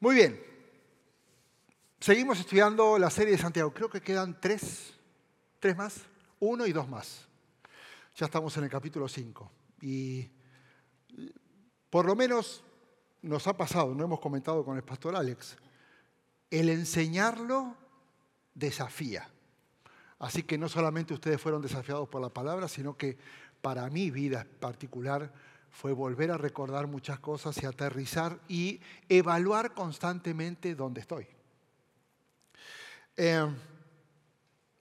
Muy bien. Seguimos estudiando la serie de Santiago. Creo que quedan tres, tres más, uno y dos más. Ya estamos en el capítulo 5. Y por lo menos nos ha pasado, no hemos comentado con el pastor Alex, el enseñarlo desafía. Así que no solamente ustedes fueron desafiados por la palabra, sino que para mi vida particular fue volver a recordar muchas cosas y aterrizar y evaluar constantemente dónde estoy. Eh,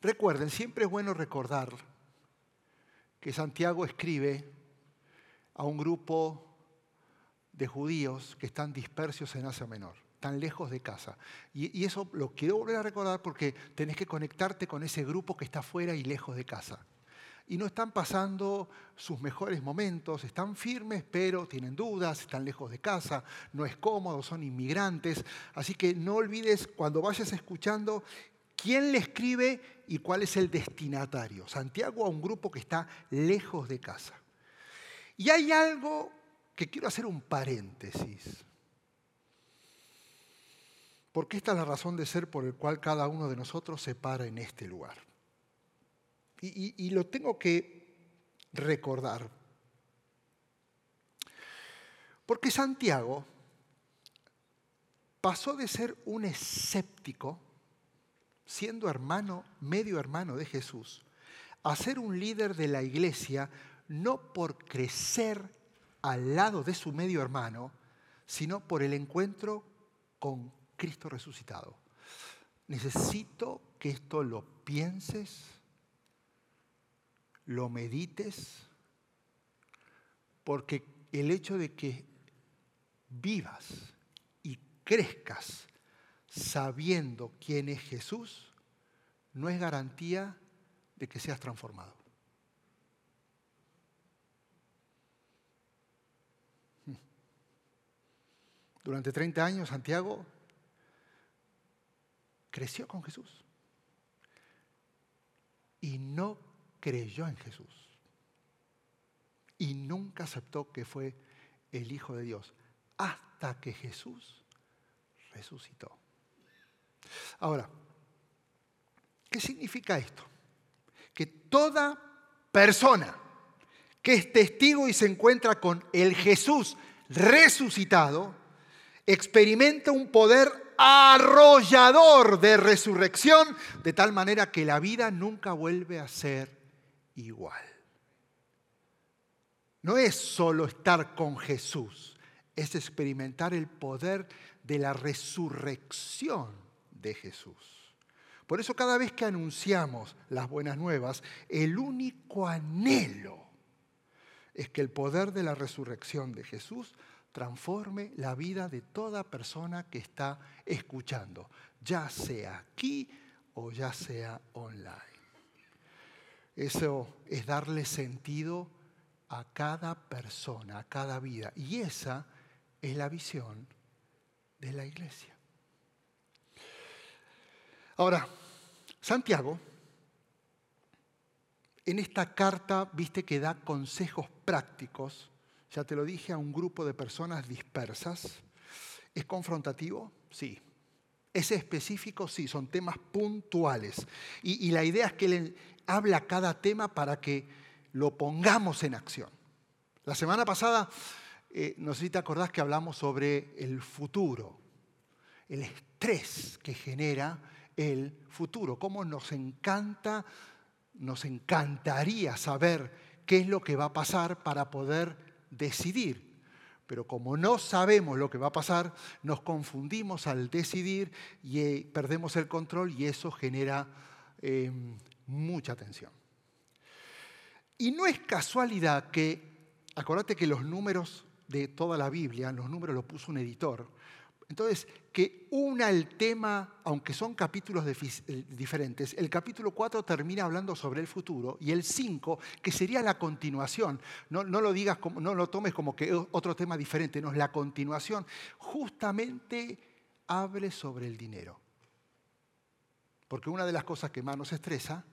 recuerden, siempre es bueno recordar que Santiago escribe a un grupo de judíos que están dispersos en Asia Menor, tan lejos de casa. Y, y, eso lo quiero volver a recordar porque tenés que conectarte con ese grupo que está fuera y lejos de casa y no están pasando sus mejores momentos, están firmes, pero tienen dudas, están lejos de casa, no es cómodo, son inmigrantes. Así que no olvides cuando vayas escuchando quién le escribe y cuál es el destinatario. Santiago a un grupo que está lejos de casa. Y hay algo que quiero hacer un paréntesis. Porque esta es la razón de ser por el cual cada uno de nosotros se para en este lugar. Y, lo tengo que recordar. Porque Santiago pasó de ser un escéptico, siendo hermano, medio hermano de Jesús, a ser un líder de la iglesia, no por crecer al lado de su medio hermano, sino por el encuentro con Cristo resucitado. Necesito que esto lo pienses lo medites, porque el hecho de que vivas y crezcas sabiendo quién es Jesús no es garantía de que seas transformado. Durante 30 años Santiago creció con Jesús y no creyó en Jesús y nunca aceptó que fue el Hijo de Dios hasta que Jesús resucitó. Ahora, ¿qué significa esto? Que toda persona que es testigo y se encuentra con el Jesús resucitado, experimenta un poder arrollador de resurrección, de tal manera que la vida nunca vuelve a ser igual. No es solo estar con Jesús, es experimentar el poder de la resurrección de Jesús. Por eso cada vez que anunciamos las buenas nuevas, el único anhelo es que el poder de la resurrección de Jesús transforme la vida de toda persona que está escuchando, ya sea aquí o ya sea online. Eso es darle sentido a cada persona, a cada vida. Y esa es la visión de la iglesia. Ahora, Santiago, en esta carta, viste que da consejos prácticos, ya te lo dije, a un grupo de personas dispersas. ¿Es confrontativo? Sí. ¿Es específico? Sí, son temas puntuales. Y, la idea es que él habla cada tema para que lo pongamos en acción. La semana pasada, eh, no sé si te acordás que hablamos sobre el futuro, el estrés que genera el futuro, cómo nos encanta, nos encantaría saber qué es lo que va a pasar para poder decidir. Pero como no sabemos lo que va a pasar, nos confundimos al decidir y eh, perdemos el control y eso genera em, mucha atención. Y no es casualidad que, acordate que los números de toda la Biblia, los números los puso un editor, entonces, que una el tema, aunque son capítulos eh, diferentes, el capítulo 4 termina hablando sobre el futuro y el 5, que sería la continuación, no, no, lo digas como, no lo tomes como que otro tema diferente, no es la continuación, justamente hable sobre el dinero. Porque una de las cosas que más nos estresa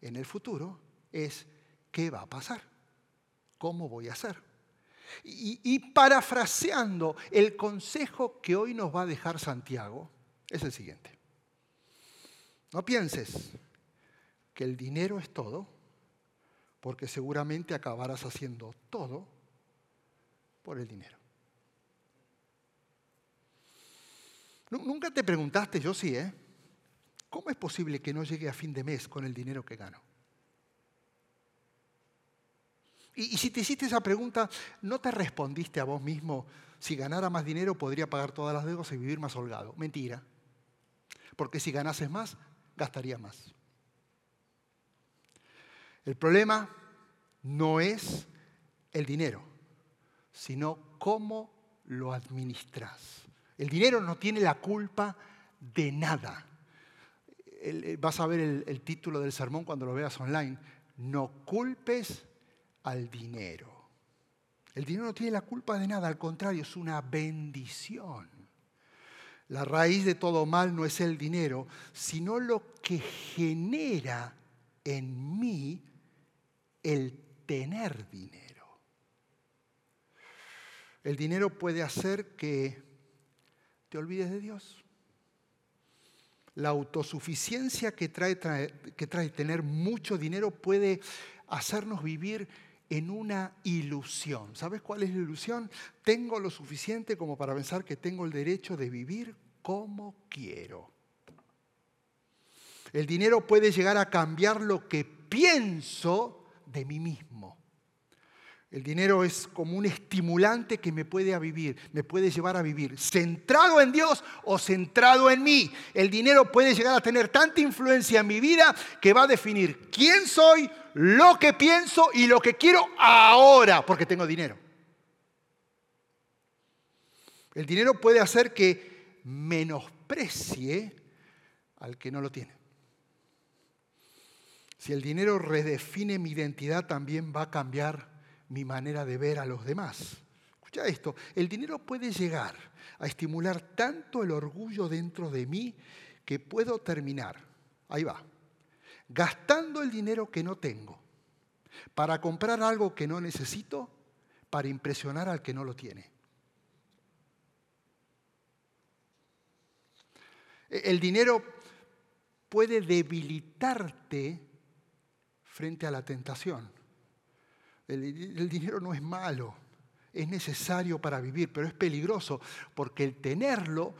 en el futuro es qué va a pasar, cómo voy a hacer. Y, parafraseando el consejo que hoy nos va a dejar Santiago, es el siguiente. No pienses que el dinero es todo, porque seguramente acabarás haciendo todo por el dinero. Nunca te preguntaste, yo sí, ¿eh? ¿Cómo es posible que no llegue a fin de mes con el dinero que gano? Y, si te hiciste esa pregunta, ¿no te respondiste a vos mismo, si ganara más dinero podría pagar todas las deudas y vivir más holgado? Mentira. Porque si ganases más, gastaría más. El problema no es el dinero, sino cómo lo administras. El dinero no tiene la culpa de nada. Eh, vas a ver el, el título del sermón cuando lo veas online. No culpes al dinero. El dinero no tiene la culpa de nada, al contrario, es una bendición. La raíz de todo mal no es el dinero, sino lo que genera en mí el tener dinero. El dinero puede hacer que te olvides de Dios. La autosuficiencia que trae, que trae tener mucho dinero puede hacernos vivir en una ilusión. ¿Sabes cuál es la ilusión? Tengo lo suficiente como para pensar que tengo el derecho de vivir como quiero. El dinero puede llegar a cambiar lo que pienso de mí mismo. El dinero es como un estimulante que me puede, a vivir, me puede llevar a vivir centrado en Dios o centrado en mí. El dinero puede llegar a tener tanta influencia en mi vida que va a definir quién soy, lo que pienso y lo que quiero ahora, porque tengo dinero. El dinero puede hacer que menosprecie al que no lo tiene. Si el dinero redefine mi identidad, también va a cambiar mi manera de ver a los demás. Escucha esto, el dinero puede llegar a estimular tanto el orgullo dentro de mí que puedo terminar, ahí va, gastando el dinero que no tengo para comprar algo que no necesito para impresionar al que no lo tiene. El dinero puede debilitarte frente a la tentación. El, dinero no es malo, es necesario para vivir, pero es peligroso porque el tenerlo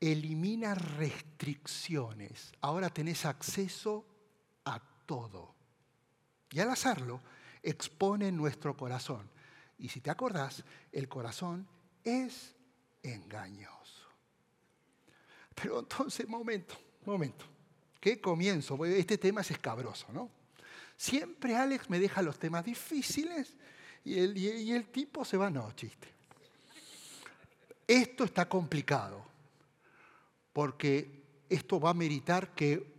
elimina restricciones. Ahora tenés acceso a todo. Y al hacerlo, expone nuestro corazón. Y si te acordás, el corazón es engañoso. Pero entonces, momento, momento. ¿Qué comienzo? Este tema es escabroso, ¿no? Siempre Alex me deja los temas difíciles y el, tipo se va, no, chiste. Esto está complicado, porque esto va a meritar que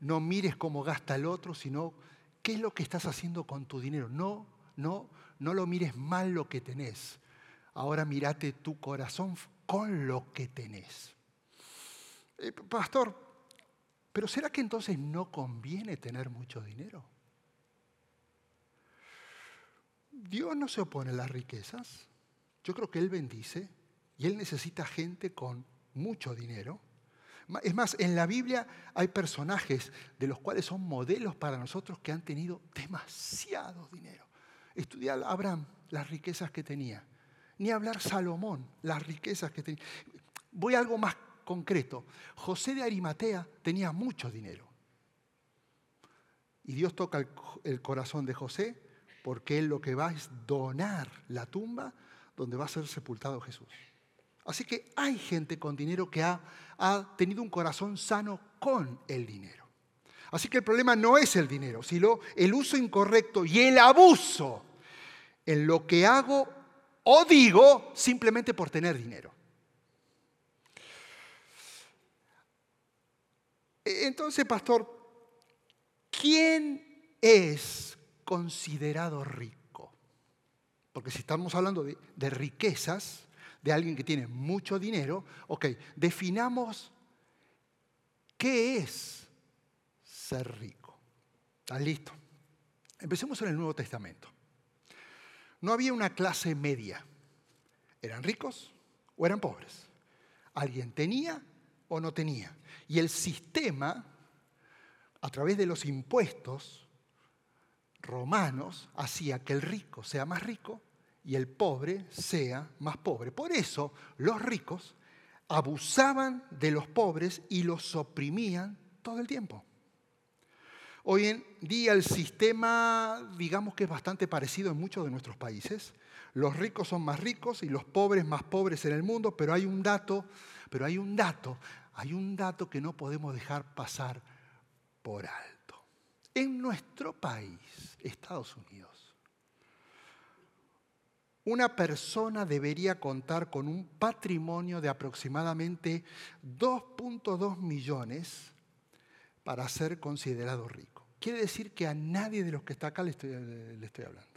no mires cómo gasta el otro, sino qué es lo que estás haciendo con tu dinero. No, no, no lo mires mal lo que tenés. Ahora mirate tu corazón con lo que tenés. Eh, pastor, pero ¿será que entonces no conviene tener mucho dinero? Dios no se opone a las riquezas. Yo creo que Él bendice y Él necesita gente con mucho dinero. Es más, en la Biblia hay personajes de los cuales son modelos para nosotros que han tenido demasiado dinero. Estudiar Abraham, las riquezas que tenía. Ni hablar Salomón, las riquezas que tenía. Voy a algo más concreto. José de Arimatea tenía mucho dinero. Y Dios toca el, corazón de José porque él lo que va es donar la tumba donde va a ser sepultado Jesús. Así que hay gente con dinero que ha, ha tenido un corazón sano con el dinero. Así que el problema no es el dinero, sino el uso incorrecto y el abuso en lo que hago o digo simplemente por tener dinero. Entonces, pastor, ¿quién es considerado rico. Porque si estamos hablando de, riquezas, de alguien que tiene mucho dinero, ok, definamos qué es ser rico. ¿Estás listo? Empecemos en el Nuevo Testamento. No había una clase media. Eran ricos o eran pobres. Alguien tenía o no tenía. Y el sistema, a través de los impuestos romanos, hacía que el rico sea más rico y el pobre sea más pobre. Por eso los ricos abusaban de los pobres y los oprimían todo el tiempo. Hoy en día el sistema, digamos que es bastante parecido en muchos de nuestros países. Los ricos son más ricos y los pobres más pobres en el mundo, pero hay un dato, pero hay un dato, hay un dato que no podemos dejar pasar por alto. En nuestro país, Estados Unidos, una persona debería contar con un patrimonio de aproximadamente 2.2 millones para ser considerado rico. Quiere decir que a nadie de los que está acá le estoy, le estoy hablando.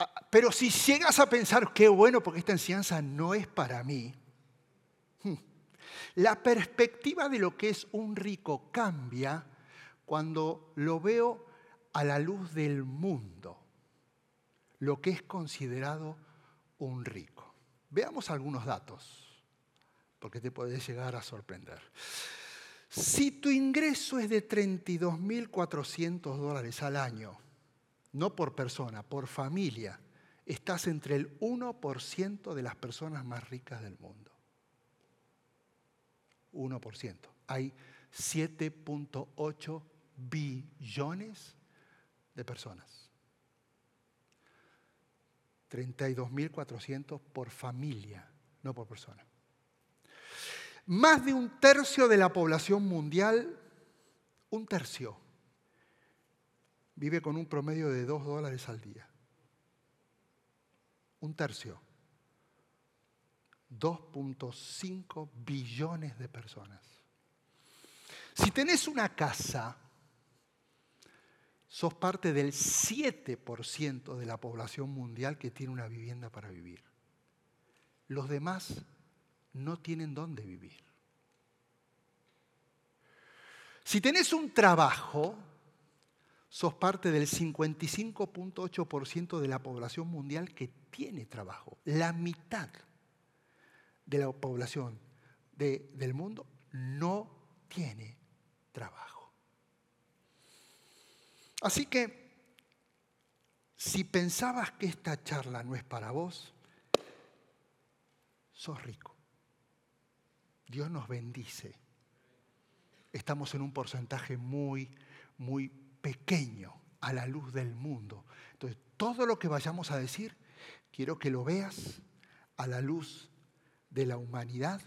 Ah, pero si llegas a pensar, qué bueno, porque esta enseñanza no es para mí, la perspectiva de lo que es un rico cambia cuando lo veo a la luz del mundo, lo que es considerado un rico. Veamos algunos datos, porque te puede llegar a sorprender. Si tu ingreso es de 32.400 dólares al año, no por persona, por familia, estás entre el 1% de las personas más ricas del mundo. 1%. Hay 7.8 billones de personas. 32.400 por familia, no por persona. Más de un tercio de la población mundial, un tercio, vive con un promedio de 2 dólares al día. Un tercio. 2.5 billones de personas. Si tenés una casa sos parte del 7% de la población mundial que tiene una vivienda para vivir. Los demás no tienen dónde vivir. Si tenés un trabajo, sos parte del 55.8% de la población mundial que tiene trabajo. La mitad de la población del mundo no tiene trabajo. Así que, si pensabas que esta charla no es para vos, sos rico. Dios nos bendice. Estamos en un porcentaje muy, muy pequeño a la luz del mundo. Entonces, todo lo que vayamos a decir, quiero que lo veas a la luz de la humanidad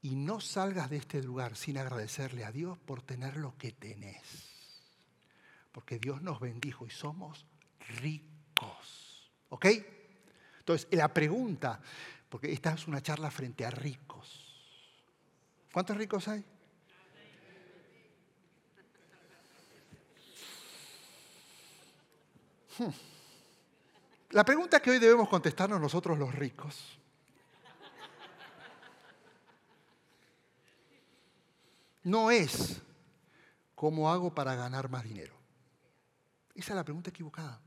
y no salgas de este lugar sin agradecerle a Dios por tener lo que tenés porque Dios nos bendijo y somos ricos. ¿Ok? Entonces, la pregunta, porque esta es una charla frente a ricos. ¿Cuántos ricos hay? Hmm. La pregunta que hoy debemos contestarnos nosotros los ricos no es cómo hago para ganar más dinero. Esa es la pregunta equivocada.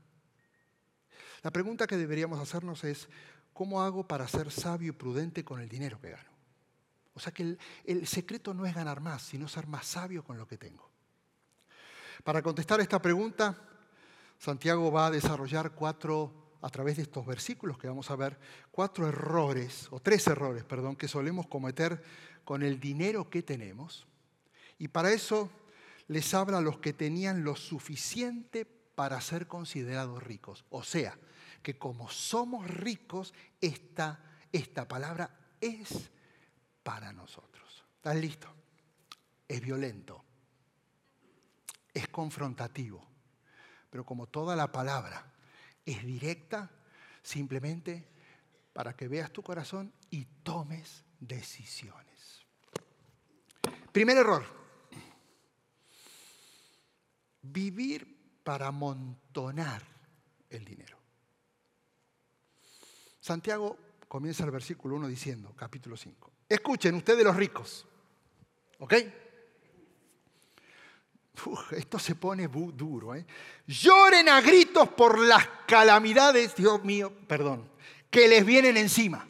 La pregunta que deberíamos hacernos es, ¿cómo hago para ser sabio y prudente con el dinero que gano? O sea que el, secreto no es ganar más, sino ser más sabio con lo que tengo. Para contestar esta pregunta, Santiago va a desarrollar cuatro, a través de estos versículos que vamos a ver, cuatro errores, o tres errores, perdón, que solemos cometer con el dinero que tenemos. Y para eso les habla a los que tenían lo suficiente para ser considerados ricos. O sea, que como somos ricos, esta, esta palabra es para nosotros. ¿Estás listo? Es violento, es confrontativo, pero como toda la palabra es directa, simplemente para que veas tu corazón y tomes decisiones. Primer error, vivir para amontonar el dinero. Santiago comienza el versículo 1 diciendo, capítulo 5, escuchen ustedes los ricos, ¿ok? esto se pone duro. ¿eh? Lloren a gritos por las calamidades, Dios mío, perdón, que les vienen encima.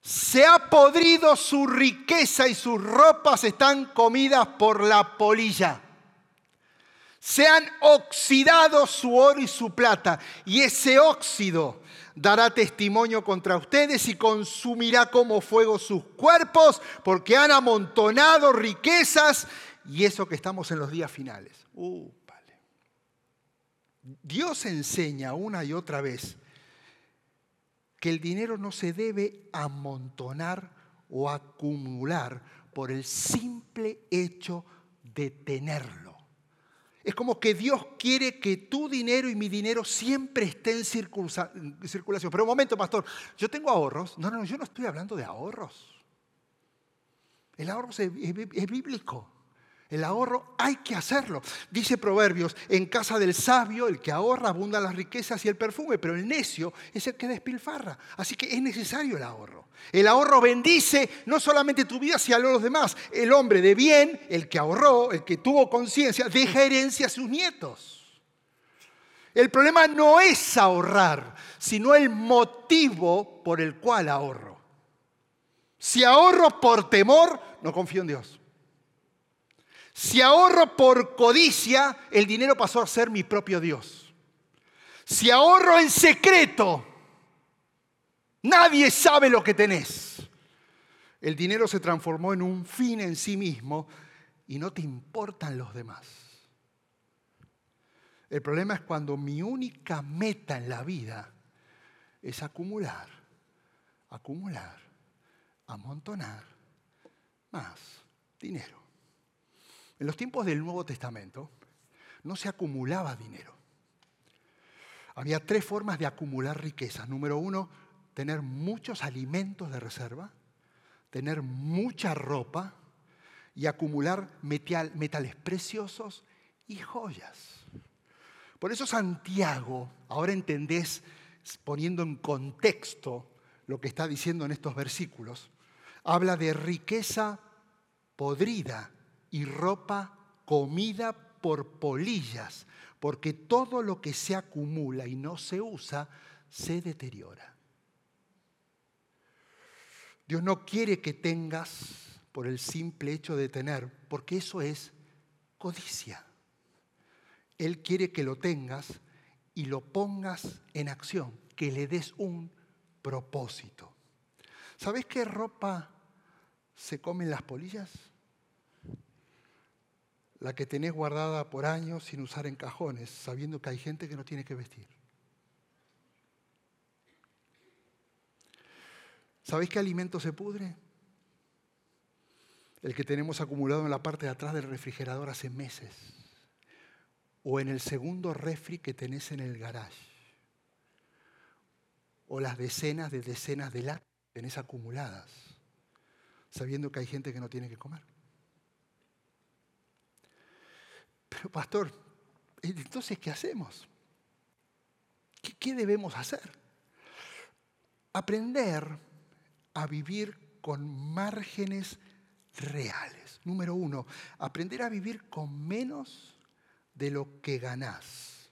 Se ha podrido su riqueza y sus ropas están comidas por la polilla. Se han oxidado su oro y su plata. Y ese óxido dará testimonio contra ustedes y consumirá como fuego sus cuerpos, porque han amontonado riquezas y eso que estamos en los días finales. Dios enseña una y otra vez que el dinero no se debe amontonar o acumular por el simple hecho de tenerlo. Es como que Dios quiere que tu dinero y mi dinero siempre estén en circulación. Pero un momento, pastor, yo tengo ahorros. No, no, yo no estoy hablando de ahorros. El ahorro es bíblico. El ahorro hay que hacerlo. Dice Proverbios, en casa del sabio, el que ahorra abundan las riquezas y el perfume, pero el necio es el que despilfarra. Así que es necesario el ahorro. El ahorro bendice no solamente tu vida, sino a los demás. El hombre de bien, el que ahorró, el que tuvo conciencia, deja herencia a sus nietos. El problema no es ahorrar, sino el motivo por el cual ahorro. Si ahorro por temor, no confío en Dios. Si ahorro por codicia, el dinero pasó a ser mi propio Dios. Si ahorro en secreto, nadie sabe lo que tenés. El dinero se transformó en un fin en sí mismo y no te importan los demás. El problema es cuando mi única meta en la vida es acumular, acumular, amontonar más dinero. En los tiempos del Nuevo Testamento no se acumulaba dinero. Había tres formas de acumular riquezas. Número uno, tener muchos alimentos de reserva, tener mucha ropa y acumular metales preciosos y joyas. Por eso Santiago, ahora entendés, poniendo en contexto lo que está diciendo en estos versículos, habla de riqueza podrida y ropa comida por polillas, porque todo lo que se acumula y no se usa se deteriora. Dios no quiere que tengas por el simple hecho de tener, porque eso es codicia. Él quiere que lo tengas y lo pongas en acción, que le des un propósito. ¿Sabes qué ropa se comen las polillas? La que tenés guardada por años sin usar en cajones, sabiendo que hay gente que no tiene que vestir. ¿Sabéis qué alimento se pudre? El que tenemos acumulado en la parte de atrás del refrigerador hace meses. O en el segundo refri que tenés en el garage. O las decenas de decenas de latas que tenés acumuladas, sabiendo que hay gente que no tiene que comer. Pero pastor, entonces, ¿qué hacemos? ¿Qué, debemos hacer? Aprender a vivir con márgenes reales. Número uno, aprender a vivir con menos de lo que ganás.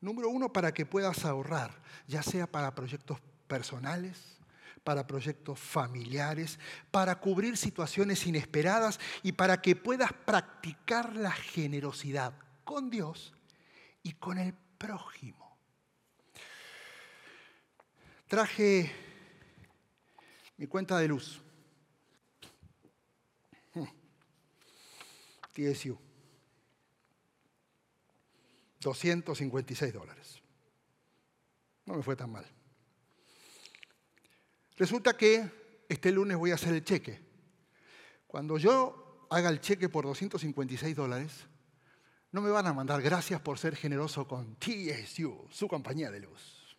Número uno, para que puedas ahorrar, ya sea para proyectos personales, para proyectos familiares, para cubrir situaciones inesperadas y para que puedas practicar la generosidad con Dios y con el prójimo. Traje mi cuenta de luz. TSU. 256 dólares. No me fue tan mal. Resulta que este lunes voy a hacer el cheque. Cuando yo haga el cheque por 256 dólares, no me van a mandar gracias por ser generoso con TSU, su compañía de luz.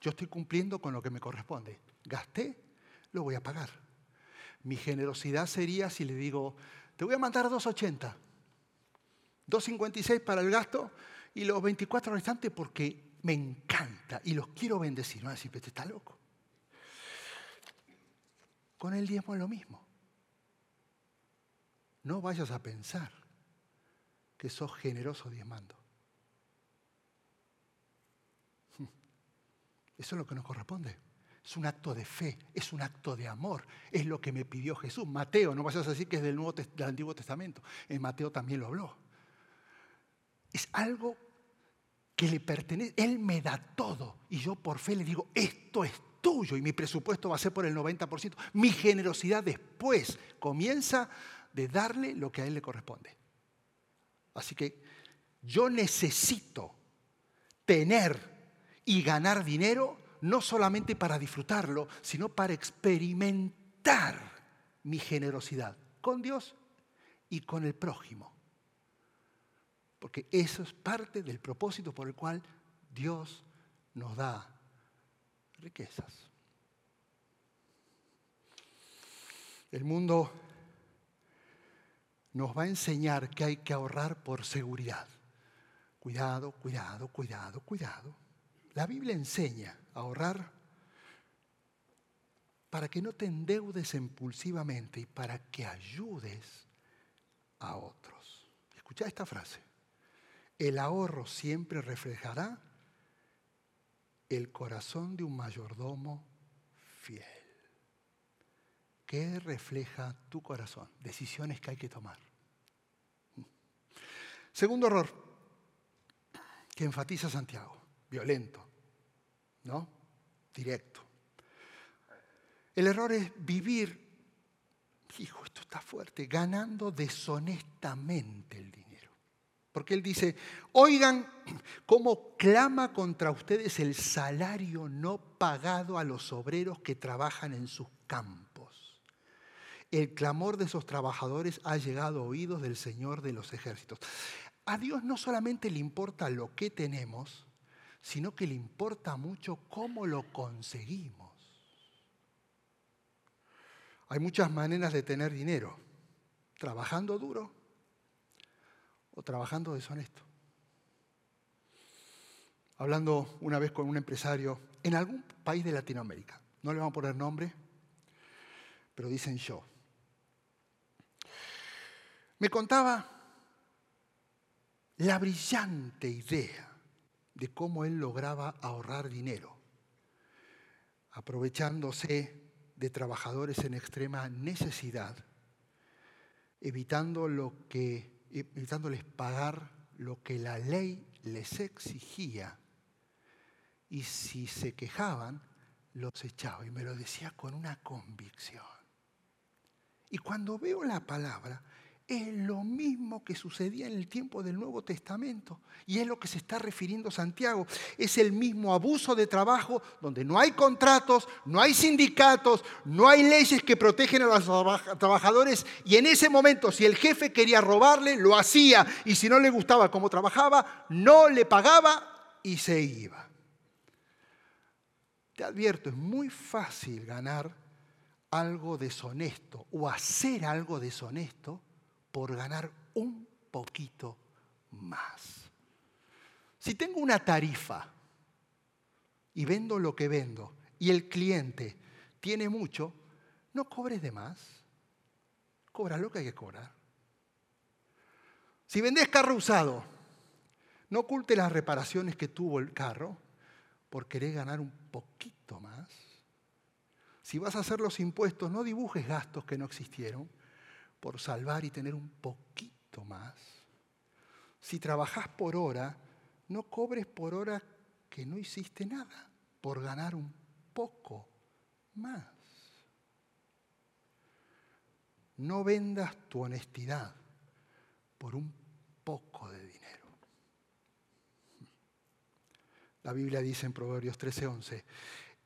Yo estoy cumpliendo con lo que me corresponde. Gasté, lo voy a pagar. Mi generosidad sería si le digo, te voy a mandar 280, 256 para el gasto y los 24 restantes porque me encanta y los quiero bendecir. No decir, este está loco. Con el diezmo es lo mismo. no vayas a pensar que sos generoso diezmando. Eso es lo que nos corresponde. Es un acto de fe, es un acto de amor. Es lo que me pidió Jesús. Mateo, no vayas a decir que es del, Nuevo, del Antiguo Testamento. En Mateo también lo habló. Es algo que le pertenece. Él me da todo. Y yo por fe le digo, esto es tuyo. Y mi presupuesto va a ser por el 90%. Mi generosidad después comienza de darle lo que a él le corresponde. Así que yo necesito tener y ganar dinero no solamente para disfrutarlo, sino para experimentar mi generosidad con Dios y con el prójimo. Porque eso es parte del propósito por el cual Dios nos da riquezas. El mundo nos va a enseñar que hay que ahorrar por seguridad. Cuidado, cuidado, cuidado, cuidado. La Biblia enseña ahorrar para que no te endeudes impulsivamente y para que ayudes a otros. Escucha esta frase. El ahorro siempre reflejará el corazón de un mayordomo fiel. ¿Qué refleja tu corazón? Decisiones que hay que tomar. Segundo error que enfatiza Santiago, violento. ¿no? Directo. El error es vivir, hijo, esto está fuerte, ganando deshonestamente el dinero. Porque él dice, oigan cómo clama contra ustedes el salario no pagado a los obreros que trabajan en sus campos. El clamor de esos trabajadores ha llegado a oídos del Señor de los ejércitos. A Dios no solamente le importa lo que tenemos, sino que le importa mucho cómo lo conseguimos. Hay muchas maneras de tener dinero, trabajando duro o trabajando deshonesto. Hablando una vez con un empresario en algún país de Latinoamérica, no le vamos a poner nombre, pero dicen yo. Me contaba la brillante idea de cómo él lograba ahorrar dinero, aprovechándose de trabajadores en extrema necesidad, evitando lo que, evitándoles pagar lo que la ley les exigía. Y si se quejaban, los echaba. Y me lo decía con una convicción. Y cuando veo la palabra, es lo mismo que sucedía en el tiempo del Nuevo Testamento. Y es lo que se está refiriendo Santiago. Es el mismo abuso de trabajo donde no hay contratos, no hay sindicatos, no hay leyes que protegen a los trabajadores. Y en ese momento, si el jefe quería robarle, lo hacía. Y si no le gustaba cómo trabajaba, no le pagaba y se iba. Te advierto, es muy fácil ganar algo deshonesto o hacer algo deshonesto por ganar un poquito más. Si tengo una tarifa y vendo lo que vendo y el cliente tiene mucho, no cobres de más. Cobra lo que hay que cobrar. Si vendes carro usado, no oculte las reparaciones que tuvo el carro por querer ganar un poquito más. Si vas a hacer los impuestos, no dibujes gastos que no existieron por salvar y tener un poquito más. Si trabajas por hora, no cobres por hora que no hiciste nada, por ganar un poco más. No vendas tu honestidad por un poco de dinero. La Biblia dice en Proverbios 13:11,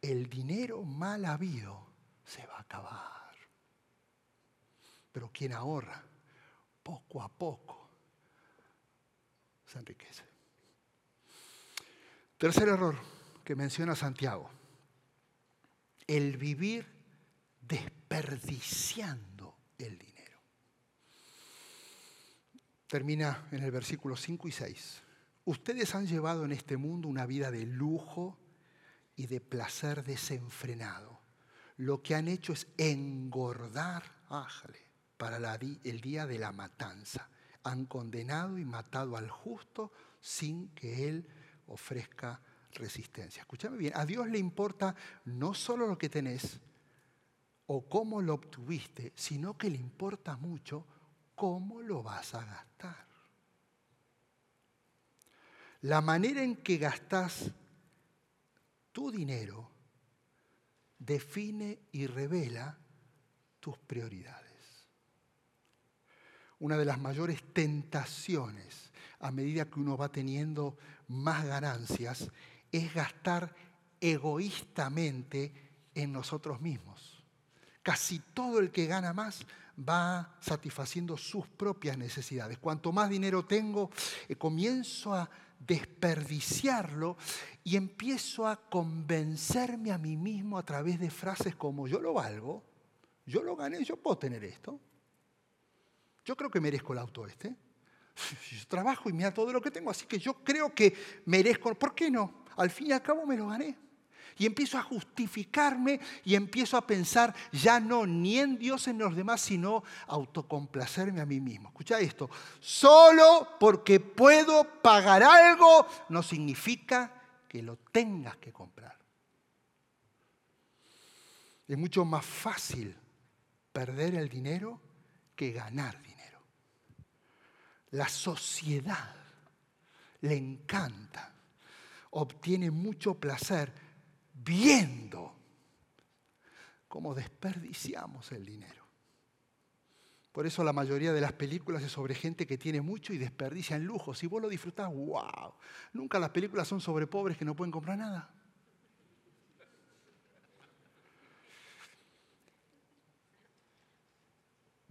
el dinero mal habido se va a acabar. Pero quien ahorra poco a poco se enriquece. Tercer error que menciona Santiago, el vivir desperdiciando el dinero. Termina en el versículo 5 y 6. Ustedes han llevado en este mundo una vida de lujo y de placer desenfrenado. Lo que han hecho es engordar, ájale, para el día de la matanza. Han condenado y matado al justo sin que él ofrezca resistencia. Escúchame bien, a Dios le importa no solo lo que tenés o cómo lo obtuviste, sino que le importa mucho cómo lo vas a gastar. La manera en que gastas tu dinero define y revela tus prioridades. Una de las mayores tentaciones a medida que uno va teniendo más ganancias es gastar egoístamente en nosotros mismos. Casi todo el que gana más va satisfaciendo sus propias necesidades. Cuanto más dinero tengo, eh, comienzo a desperdiciarlo y empiezo a convencerme a mí mismo a través de frases como yo lo valgo, yo lo gané, yo puedo tener esto. Yo creo que merezco el auto este. Yo trabajo y mira todo lo que tengo, así que yo creo que merezco. ¿Por qué no? Al fin y al cabo me lo gané. Y empiezo a justificarme y empiezo a pensar ya no ni en Dios en los demás, sino autocomplacerme a mí mismo. Escucha esto, solo porque puedo pagar algo no significa que lo tengas que comprar. Es mucho más fácil perder el dinero que ganar dinero. La sociedad le encanta, obtiene mucho placer viendo cómo desperdiciamos el dinero. Por eso la mayoría de las películas es sobre gente que tiene mucho y desperdicia en lujo. Si vos lo disfrutás, wow. Nunca las películas son sobre pobres que no pueden comprar nada.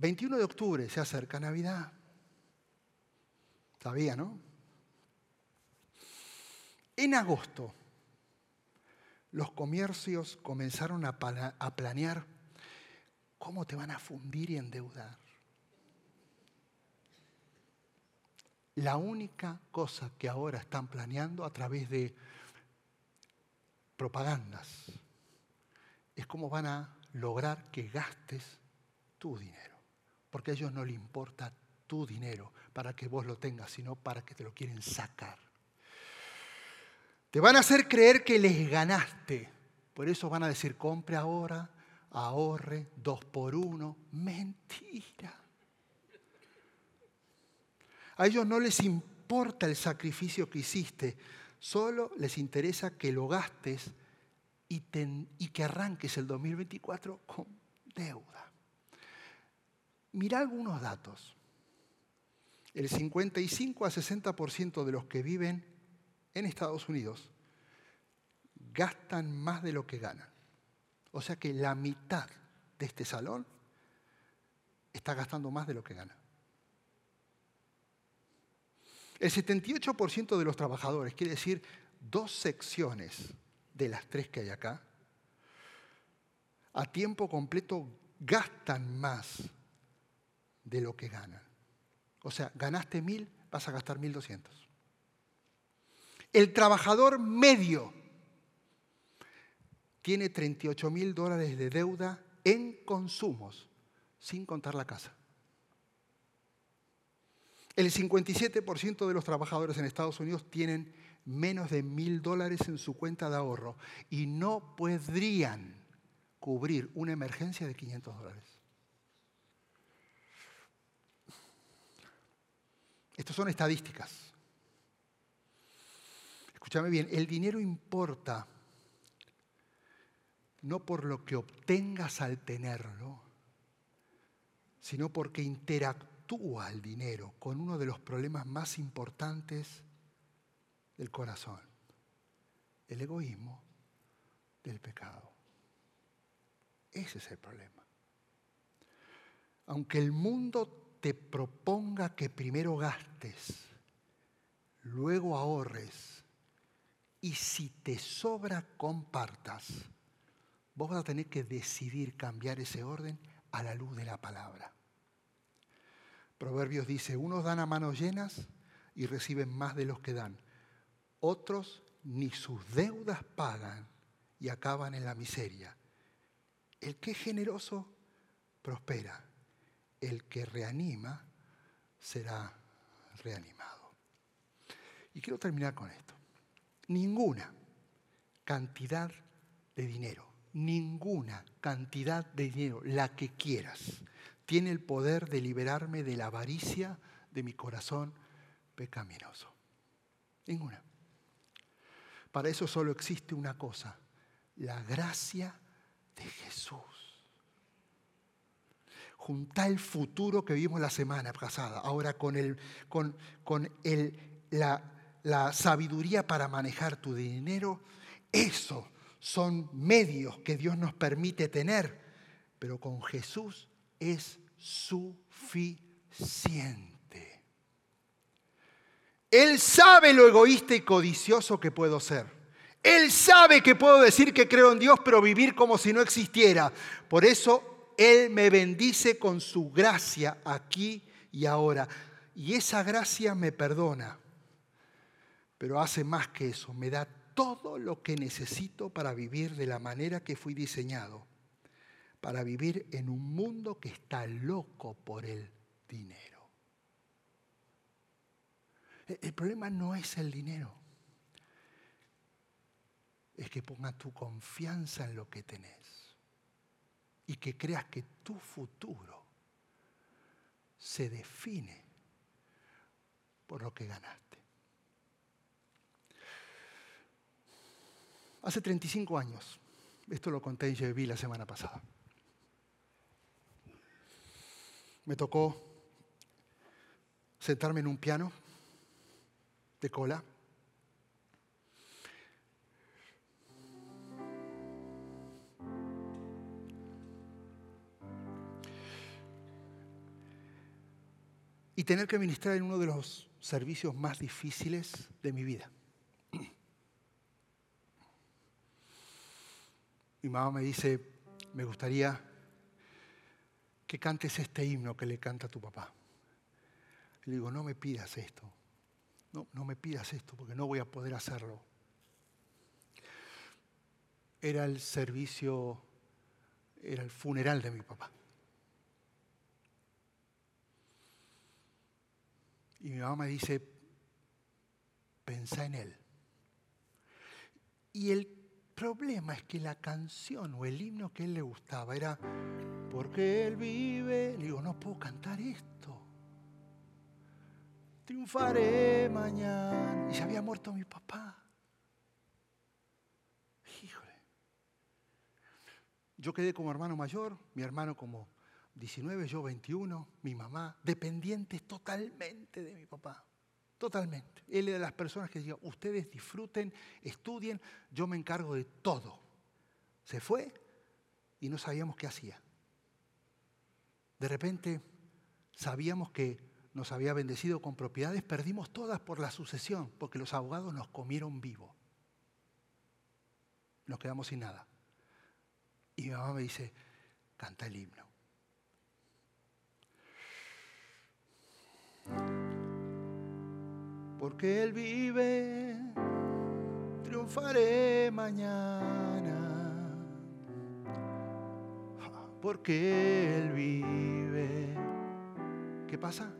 ...21 de octubre se acerca Navidad. Sabía, ¿no? En agosto los comercios comenzaron a, planear cómo te van a fundir y endeudar. La única cosa que ahora están planeando a través de propagandas es cómo van a lograr que gastes tu dinero. Porque a ellos no les importa tu dinero para que vos lo tengas, sino para que te lo quieren sacar. Te van a hacer creer que les ganaste. Por eso van a decir, compre ahora, ahorre, dos por uno. Mentira. A ellos no les importa el sacrificio que hiciste, solo les interesa que lo gastes y, que arranques el 2024 con deuda. Mira algunos datos. El 55 a 60% de los que viven en Estados Unidos gastan más de lo que ganan. O sea que la mitad de este salón está gastando más de lo que gana. El 78% de los trabajadores, quiere decir dos secciones de las tres que hay acá, a tiempo completo gastan más de lo que ganan. O sea, ganaste mil, vas a gastar mil doscientos. El trabajador medio tiene 38 mil dólares de deuda en consumos, sin contar la casa. El 57% de los trabajadores en Estados Unidos tienen menos de mil dólares en su cuenta de ahorro y no podrían cubrir una emergencia de 500 dólares. Estas son estadísticas. Escúchame bien, el dinero importa no por lo que obtengas al tenerlo, sino porque interactúa el dinero con uno de los problemas más importantes del corazón, el egoísmo del pecado. Ese es el problema. Aunque el mundo te proponga que primero gastes, luego ahorres, y si te sobra, compartas. Vos vas a tener que decidir cambiar ese orden a la luz de la palabra. Proverbios dice, unos dan a manos llenas y reciben más de los que dan. Otros ni sus deudas pagan y acaban en la miseria. El que es generoso prospera. El que reanima será reanimado. Y quiero terminar con esto. Ninguna cantidad de dinero, ninguna cantidad de dinero, la que quieras, tiene el poder de liberarme de la avaricia de mi corazón pecaminoso. Ninguna. Para eso solo existe una cosa, la gracia de Jesús. Junta el futuro que vimos la semana pasada, ahora con, el, con, con el, la, la sabiduría para manejar tu dinero, eso son medios que Dios nos permite tener, pero con Jesús es suficiente. Él sabe lo egoísta y codicioso que puedo ser. Él sabe que puedo decir que creo en Dios, pero vivir como si no existiera. Por eso Él me bendice con su gracia aquí y ahora. Y esa gracia me perdona. Pero hace más que eso, me da todo lo que necesito para vivir de la manera que fui diseñado, para vivir en un mundo que está loco por el dinero. E-, el problema no es el dinero, es que ponga tu confianza en lo que tenés y que creas que tu futuro se define por lo que ganaste. Hace 35 años, esto lo conté en JB la semana pasada, me tocó sentarme en un piano de cola. Y tener que ministrar en uno de los servicios más difíciles de mi vida. Mi mamá me dice, me gustaría que cantes este himno que le canta tu papá. le digo, no me pidas esto, no, no me pidas esto porque no voy a poder hacerlo. Era el servicio, era el funeral de mi papá. Y mi mamá me dice, pensá en él. Y el problema es que la canción o el himno que él le gustaba era porque él vive. Le digo, no puedo cantar esto. Triunfaré mañana. Y se había muerto mi papá. Híjole. Yo quedé como hermano mayor, mi hermano como 19, yo 21, mi mamá, dependientes totalmente de mi papá. Totalmente. Él es de las personas que decía, ustedes disfruten, estudien, yo me encargo de todo. Se fue y no sabíamos qué hacía. De repente sabíamos que nos había bendecido con propiedades, perdimos todas por la sucesión, porque los abogados nos comieron vivo. Nos quedamos sin nada. Y mi mamá me dice, canta el himno. Porque Él vive, triunfaré mañana, porque Él vive. ¿Qué pasa?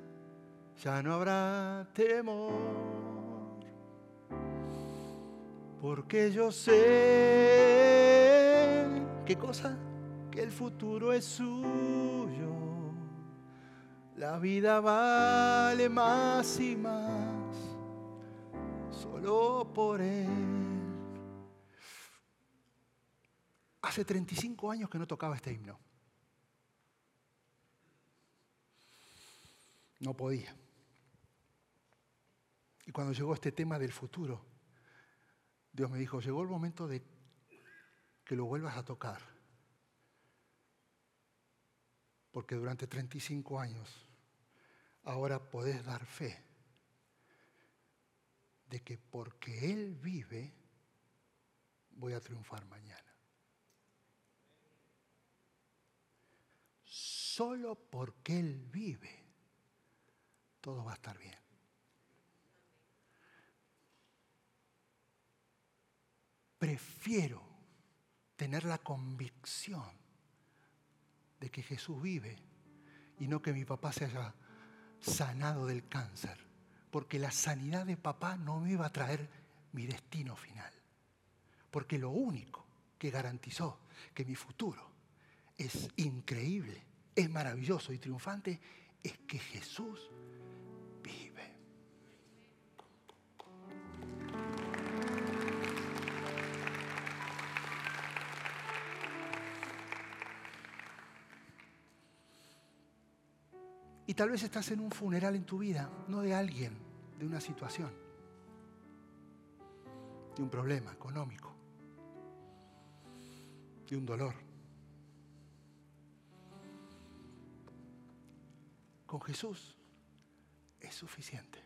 Ya no habrá temor, porque yo sé, ¿qué cosa? Que el futuro es suyo. La vida vale más y más solo por Él. Hace 35 años que no tocaba este himno. No podía. Y cuando llegó este tema del futuro, Dios me dijo, llegó el momento de que lo vuelvas a tocar. Porque durante 35 años ahora podés dar fe de que porque Él vive, voy a triunfar mañana. Solo porque Él vive, todo va a estar bien. Prefiero tener la convicción de que Jesús vive y no que mi papá se haya sanado del cáncer, porque la sanidad de papá no me iba a traer mi destino final, porque lo único que garantizó que mi futuro es increíble, es maravilloso y triunfante, es que Jesús vive. Tal vez estás en un funeral en tu vida, no de alguien, de una situación, de un problema económico, de un dolor. Con Jesús es suficiente.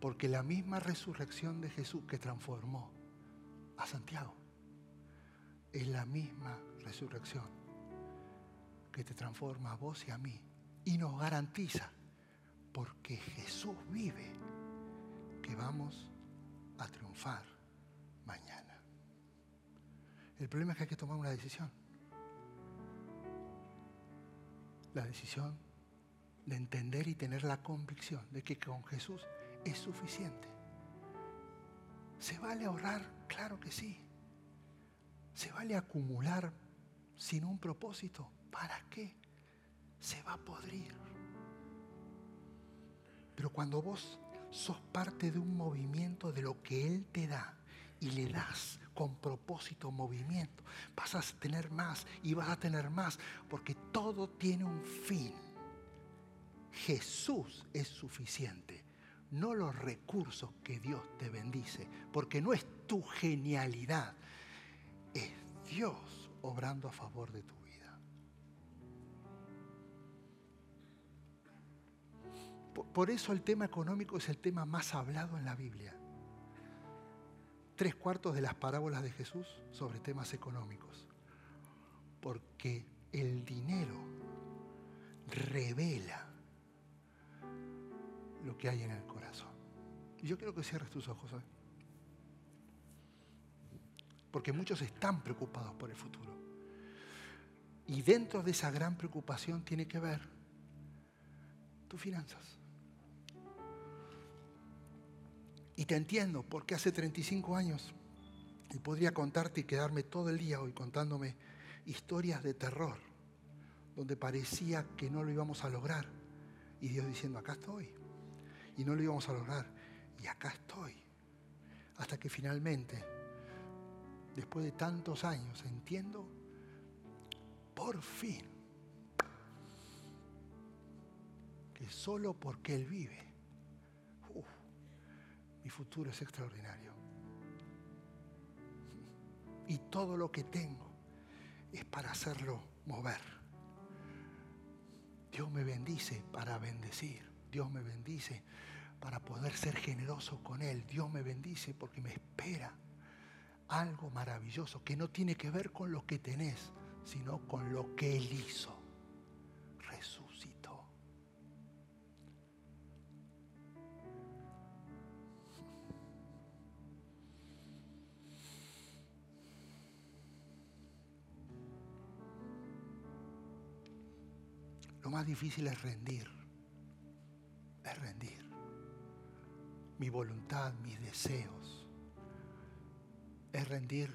Porque la misma resurrección de Jesús que transformó a Santiago es la misma resurrección que te transforma a vos y a mí y nos garantiza, porque Jesús vive, que vamos a triunfar mañana. El problema es que hay que tomar una decisión. La decisión de entender y tener la convicción de que con Jesús es suficiente. ¿Se vale ahorrar? Claro que sí. ¿Se vale acumular sin un propósito? ¿Para qué? Se va a podrir. Pero cuando vos sos parte de un movimiento de lo que Él te da y le das con propósito movimiento, vas a tener más y vas a tener más, porque todo tiene un fin. Jesús es suficiente, no los recursos que Dios te bendice, porque no es tu genialidad, es Dios obrando a favor de tu Por eso el tema económico es el tema más hablado en la Biblia. Tres cuartos de las parábolas de Jesús sobre temas económicos. Porque el dinero revela lo que hay en el corazón. Y yo quiero que cierres tus ojos hoy. Porque muchos están preocupados por el futuro. Y dentro de esa gran preocupación tiene que ver tus finanzas. Y te entiendo, porque hace 35 años, y podría contarte y quedarme todo el día hoy contándome historias de terror, donde parecía que no lo íbamos a lograr. Y Dios diciendo, acá estoy. Y no lo íbamos a lograr. Y acá estoy. Hasta que finalmente, después de tantos años, entiendo, por fin, que solo porque Él vive, mi futuro es extraordinario. Y todo lo que tengo es para hacerlo mover. Dios me bendice para bendecir. Dios me bendice para poder ser generoso con Él. Dios me bendice porque me espera algo maravilloso que no tiene que ver con lo que tenés, sino con lo que Él hizo. Más difícil es rendir. Es rendir. Mi voluntad, mis deseos. Es rendir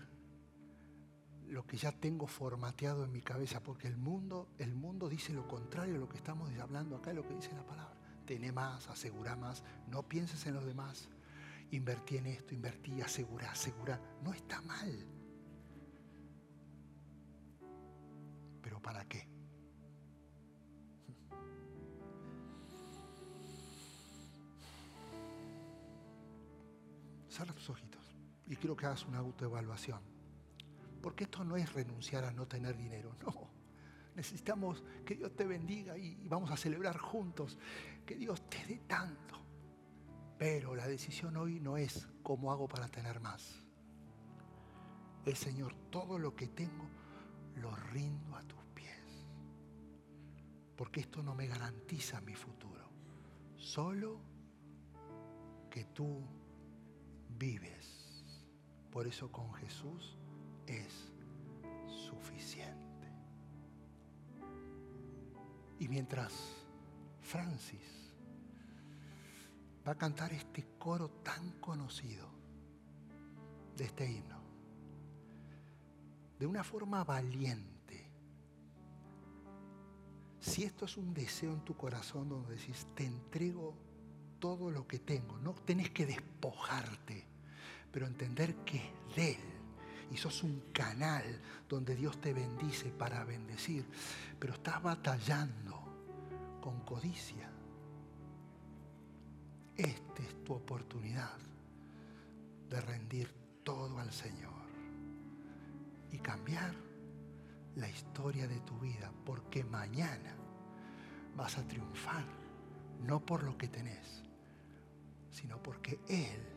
lo que ya tengo formateado en mi cabeza, porque el mundo, el mundo dice lo contrario a lo que estamos hablando acá, lo que dice la palabra. Tené más, asegura más, no pienses en los demás. Invertí en esto, invertí, asegura, asegura. No está mal. Pero ¿para qué? Cierra tus ojitos y quiero que hagas una autoevaluación. Porque esto no es renunciar a no tener dinero, no. Necesitamos que Dios te bendiga y vamos a celebrar juntos, que Dios te dé tanto. Pero la decisión hoy no es cómo hago para tener más. Es Señor, todo lo que tengo lo rindo a tus pies. Porque esto no me garantiza mi futuro. Solo que tú vives. Por eso con Jesús es suficiente. Y mientras Francis va a cantar este coro tan conocido de este himno, de una forma valiente, si esto es un deseo en tu corazón donde decís, te entrego todo lo que tengo, no tenés que despojarte, pero entender que es de Él. Y sos un canal donde Dios te bendice para bendecir, pero estás batallando con codicia. Esta es tu oportunidad de rendir todo al Señor y cambiar la historia de tu vida, porque mañana vas a triunfar, no por lo que tenés, sino porque Él